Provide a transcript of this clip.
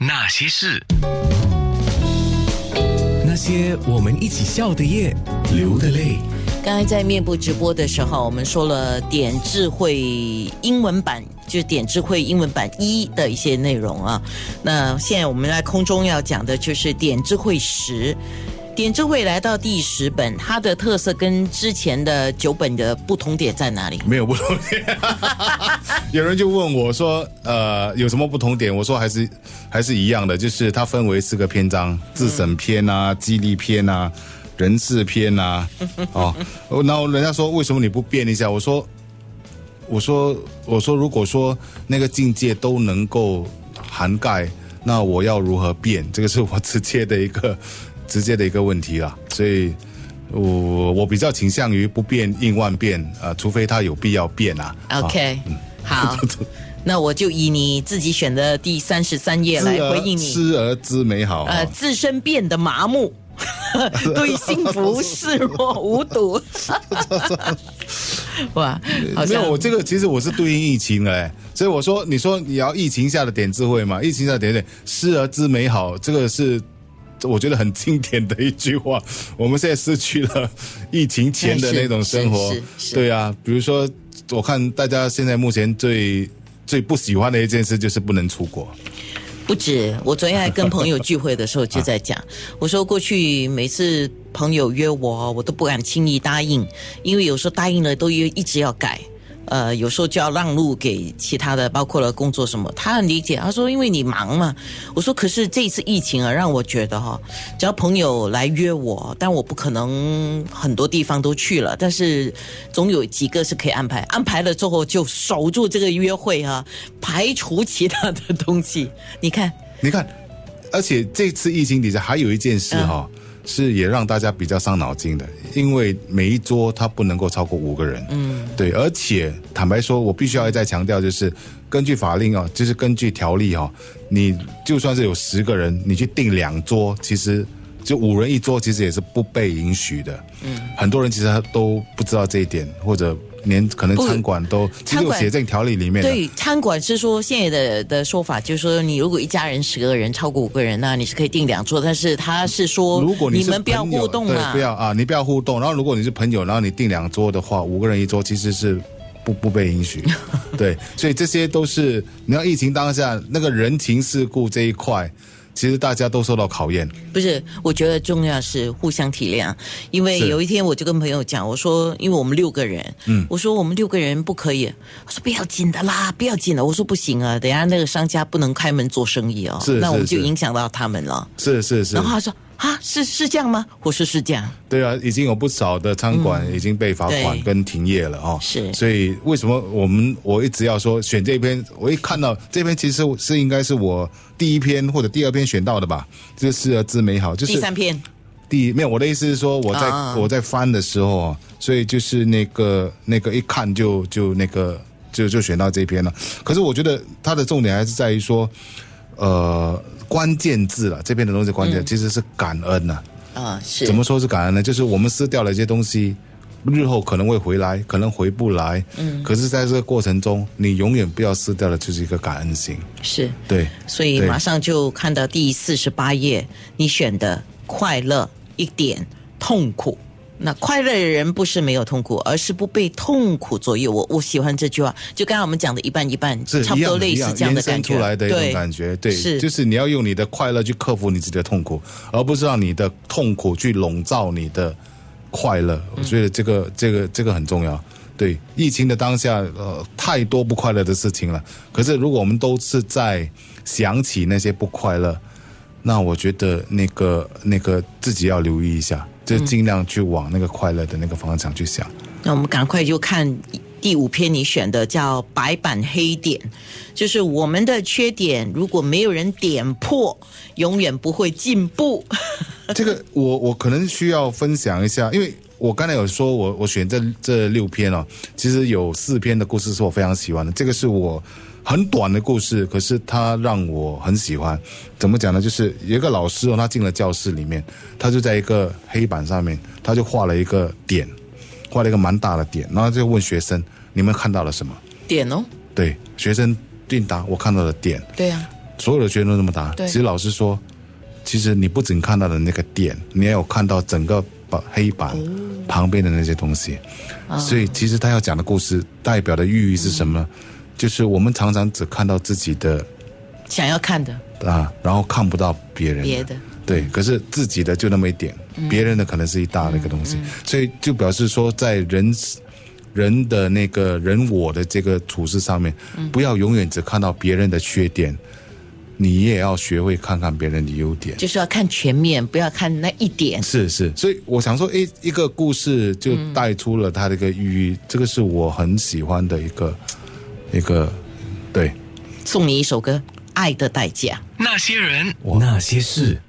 那些事，那些我们一起笑的夜，流的泪。刚才在面部直播的时候，我们说了点智慧英文版，就是点智慧英文版一的一些内容啊。那现在我们在空中要讲的就是点智慧十。点智慧来到第十本，它的特色跟之前的九本的不同点在哪里？没有不同点。有人就问我说：“呃，有什么不同点？”我说：“还是还是一样的，就是它分为四个篇章：自审篇啊、激励篇啊、人事篇啊。哦，然后人家说为什么你不变一下？我说：“我说我说，如果说那个境界都能够涵盖，那我要如何变？这个是我直接的一个。”直接的一个问题了，所以我我比较倾向于不变应万变啊，除非它有必要变啊。OK，好，那我就以你自己选的第三十三页来回应你。失而知美好，呃，自身变得麻木，对幸福视若无睹。哇，没有，我这个其实我是对应疫情哎，所以我说，你说你要疫情下的点智慧嘛？疫情下点点失而知美好，这个是。我觉得很经典的一句话，我们现在失去了疫情前的那种生活，对啊，比如说，我看大家现在目前最最不喜欢的一件事就是不能出国。不止，我昨天还跟朋友聚会的时候就在讲，我说过去每次朋友约我，我都不敢轻易答应，因为有时候答应了都约一直要改。呃，有时候就要让路给其他的，包括了工作什么。他很理解，他说因为你忙嘛。我说可是这次疫情啊，让我觉得哈，只要朋友来约我，但我不可能很多地方都去了，但是总有几个是可以安排。安排了之后就守住这个约会哈，排除其他的东西。你看，你看，而且这次疫情底下还有一件事哈。是也让大家比较伤脑筋的，因为每一桌它不能够超过五个人。嗯，对，而且坦白说，我必须要再强调，就是根据法令啊，就是根据条例哈，你就算是有十个人，你去订两桌，其实就五人一桌，其实也是不被允许的。嗯，很多人其实都不知道这一点，或者。连可能餐馆都其实写在条例里面。对，餐馆是说现在的的说法，就是说你如果一家人十个人超过五个人，那你是可以订两桌。但是他是说，如果你们不要互动啊，不要啊，你不要互动。然后如果你是朋友，然后你订两桌的话，五个人一桌其实是不不被允许。对，所以这些都是你要疫情当下那个人情世故这一块。其实大家都受到考验，不是？我觉得重要是互相体谅。因为有一天我就跟朋友讲，我说，因为我们六个人，嗯，我说我们六个人不可以。他说不要紧的啦，不要紧的。我说不行啊，等下那个商家不能开门做生意哦，是那我们就影响到他们了。是是是。然后他说。啊，是是这样吗？我说是这样。对啊，已经有不少的餐馆已经被罚款跟停业了哦。是，所以为什么我们我一直要说选这篇？我一看到这篇，其实是应该是我第一篇或者第二篇选到的吧？就是“而知美好”，就是第三篇。第没有我的意思是说，我在我在翻的时候啊，所以就是那个那个一看就就那个就就选到这篇了。可是我觉得它的重点还是在于说，呃。关键字了，这边的东西关键其实是感恩呐。啊，是怎么说是感恩呢？就是我们撕掉了一些东西，日后可能会回来，可能回不来。嗯，可是在这个过程中，你永远不要撕掉的就是一个感恩心。是，对。所以马上就看到第四十八页，你选的快乐一点，痛苦。那快乐的人不是没有痛苦，而是不被痛苦左右。我我喜欢这句话，就刚刚我们讲的一半一半，差不多类似这样的感觉。出来的一种感觉，对，是就是你要用你的快乐去克服你自己的痛苦，而不是让你的痛苦去笼罩你的快乐。我觉得这个这个这个很重要。对，疫情的当下，呃，太多不快乐的事情了。可是如果我们都是在想起那些不快乐，那我觉得那个那个自己要留意一下。就尽量去往那个快乐的那个方向去想。那我们赶快就看第五篇你选的，叫“白板黑点”，就是我们的缺点，如果没有人点破，永远不会进步。这个我我可能需要分享一下，因为我刚才有说我我选这这六篇哦，其实有四篇的故事是我非常喜欢的，这个是我。很短的故事，可是他让我很喜欢。怎么讲呢？就是有一个老师哦，他进了教室里面，他就在一个黑板上面，他就画了一个点，画了一个蛮大的点，然后就问学生：“你们看到了什么？”点哦。对，学生定答：“我看到了点。”对呀。所有的学生都这么答。对其实老师说，其实你不仅看到了那个点，你也有看到整个板黑板哦旁边的那些东西。所以其实他要讲的故事代表的寓意是什么？嗯就是我们常常只看到自己的想要看的。啊，然后看不到别人别的。对，可是自己的就那么一点，别人的可能是一大的一个东西，所以就表示说，在人人的那个人我的这个处事上面，不要永远只看到别人的缺点，你也要学会看看别人的优点。就是要看全面，不要看那一点。是是，所以我想说，诶，一个故事就带出了它的一个寓意，这个是我很喜欢的一个一个，对。送你一首歌《爱的代价》。那些人，那些事。